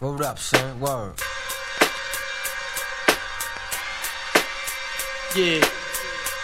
Hold up, son. Word. Yeah.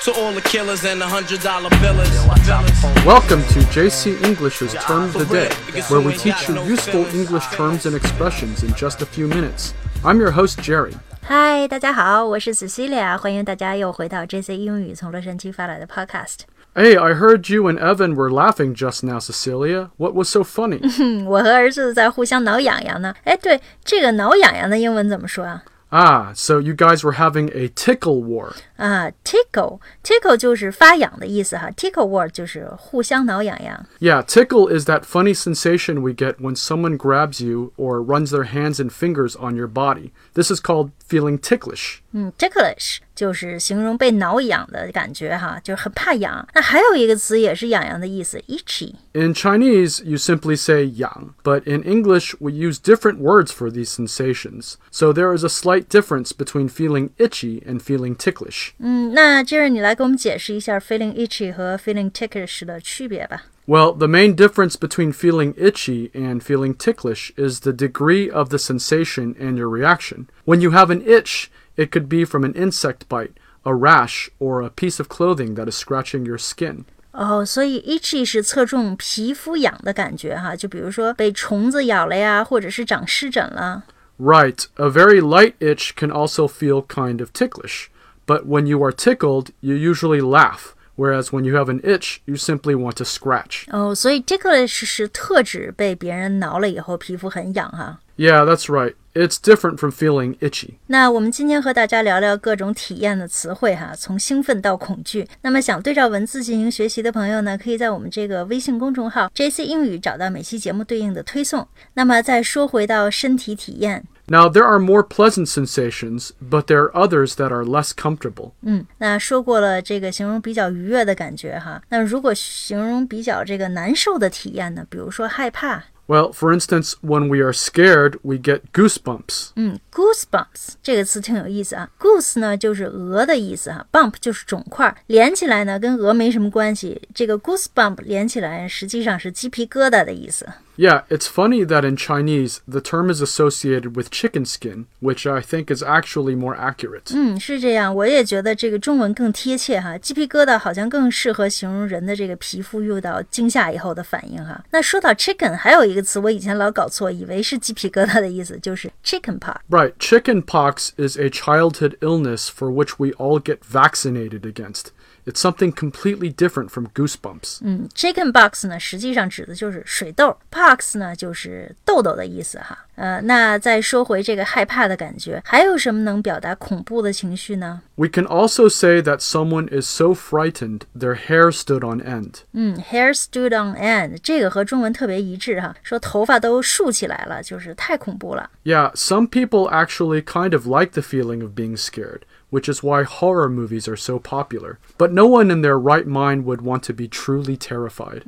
To all the killers and the hundred dollar billers. Welcome to JC English's Term of the Day, where we teach you useful English terms and expressions in just a few minutes. I'm your host, Jerry. 嗨，大家好，我是 Cecilia，欢迎大家又回到 JC 英语从洛杉矶发来的 Podcast。Hey, I heard you and Evan were laughing just now, Cecilia. What was so funny? 嗯，我和儿子在互相挠痒痒呢。哎，对，这个挠痒痒的英文怎么说啊？ah, so you guys were having a tickle war. 啊，tickle，tickle 就是发痒的意思哈，tickle word 就是互相挠痒痒。 Yeah, tickle is that funny sensation we get when someone grabs you or runs their hands and fingers on your body. This is called feeling ticklish. 嗯，ticklish 就是形容被挠痒的感觉哈，就是很怕痒。那还有一个词也是痒痒的意思，itchy。 In Chinese, you simply say yang, but in English, we use different words for these sensations. So there is a slight difference between feeling itchy and feeling ticklish. 嗯，那接着你来给我们解释一下 feeling itchy 和 feeling ticklish 的区别吧。 Well, the main difference between feeling itchy and feeling ticklish is the degree of the sensation and your reaction. When you have an itch, it could be from an insect bite, a rash, or a piece of clothing that is scratching your skin. 哦，所以 itchy 是侧重皮肤痒的感觉哈，就比如说被虫子咬了呀，或者是长湿疹了。 Right, a very light itch can also feel kind of ticklish. But when you are tickled, you usually laugh, whereas when you have an itch, you simply want to scratch. 哦，所以 ticklish 是特指被别人挠了以后皮肤很痒哈。 Yeah, that's right. It's different from feeling itchy. 那我们今天和大家聊聊各种体验的词汇哈，从兴奋到恐惧。那么想对照文字进行学习的朋友呢，可以在我们这个微信公众号 JC 英语找到每期节目对应的推送。那么再说回到身体体验，Now, there are more pleasant sensations, but there are others that are less comfortable. 嗯，那说过了这个形容比较愉悦的感觉哈，那如果形容比较这个难受的体验呢，比如说害怕，Well, for instance, when we are scared, we get goosebumps. 嗯，goosebumps 这个词挺有意思啊。goose 呢就是鹅的意思哈，bump 就是肿块，连起来呢跟鹅没什么关系。这个 goosebump 连起来实际上是鸡皮疙瘩的意思。 Yeah, it's funny that in Chinese, the term is associated with chicken skin, which I think is actually more accurate. 嗯，是这样，我也觉得这个中文更贴切哈。鸡皮疙瘩好像更适合形容人的这个皮肤遇到惊吓以后的反应哈。那说到 chicken，还有一 个词我以前老搞错，以为是鸡皮疙瘩的意思，就是 chicken pox。 Right, chicken pox is a childhood illness for which we all get vaccinated against. It's something completely different from goosebumps. 嗯，chicken pox 呢，实际上指的就是水痘，pox 呢就是痘痘的意思哈。 呃，那再说回这个害怕的感觉，还有什么能表达恐怖的情绪呢？ We can also say that someone is so frightened their hair stood on end. 嗯，hair stood on end，这个和中文特别一致哈，说头发都竖起来了，就是太恐怖了。 Yeah, some people actually kind of like the feeling of being scared, which is why horror movies are so popular. But no one in their right mind would want to be truly terrified.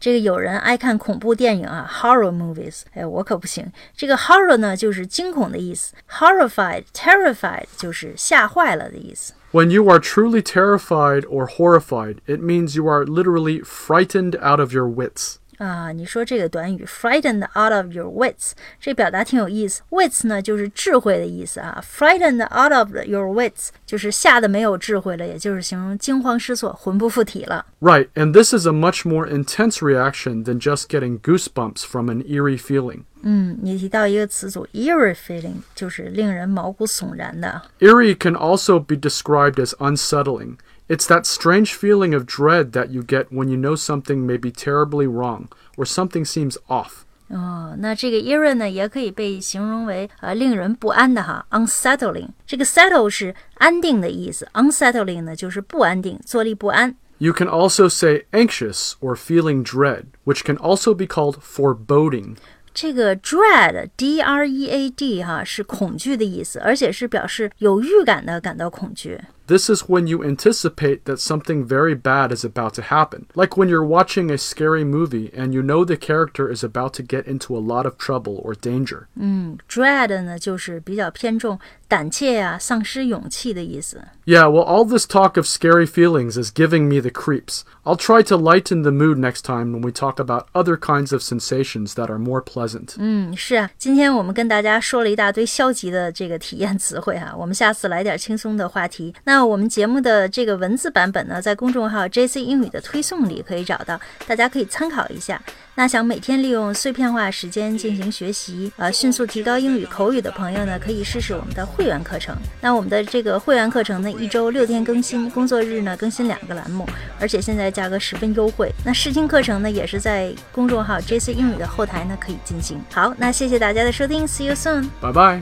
这个有人爱看恐怖电影啊，horror movies，哎，我可不行。这个 horror 呢，就是惊恐的意思；horrified、terrified 就是吓坏了的意思。 When you are truly terrified or horrified, it means you are literally frightened out of your wits. 啊，你说这个短语 frightened out of your wits，这表达挺有意思。wits 呢就是智慧的意思啊，frightened out of your wits 就是吓得没有智慧了，也就是形容惊慌失措、魂不附体了。 Right, and this is a much more intense reaction than just getting goosebumps from an eerie feeling. 嗯，你提到一个词组 eerie feeling，就是令人毛骨悚然的。 Eerie can also be described as unsettling. It's that strange feeling of dread that you get when you know something may be terribly wrong or something seems off. 哦，那这个 eerie 呢，也可以被形容为呃令人不安的哈，unsettling。这个 settle 是安定的意思，unsettling 呢就是不安定，坐立不安。 You can also say anxious or feeling dread, which can also be called foreboding. 这个 dread，d r e a d 哈是恐惧的意思，而且是表示有预感的感到恐惧。 This is when you anticipate that something very bad is about to happen. Like when you're watching a scary movie and you know the character is about to get into a lot of trouble or danger. dread 呢，就是比较偏重 胆怯呀、丧失勇气的意思。 Yeah, well, all this talk of scary feelings is giving me the creeps. I'll try to lighten the mood next time when we talk about other kinds of sensations that are more pleasant. 嗯，是啊，今天我们跟大家说了一大堆消极的这个体验词汇哈，我们下次来点轻松的话题。那 我们节目的这个文字版本呢，在公众号 JC 英语的推送里可以找到，大家可以参考一下。那想每天利用碎片化时间进行学习，呃，迅速提高英语口语的朋友呢，可以试试我们的会员课程。那我们的这个会员课程呢，一周六天更新，工作日呢更新两个栏目，而且现在价格十分优惠。那试听课程呢，也是在公众号 JC 英语的后台呢可以进行。好，那谢谢大家的收听，See you soon。Bye bye.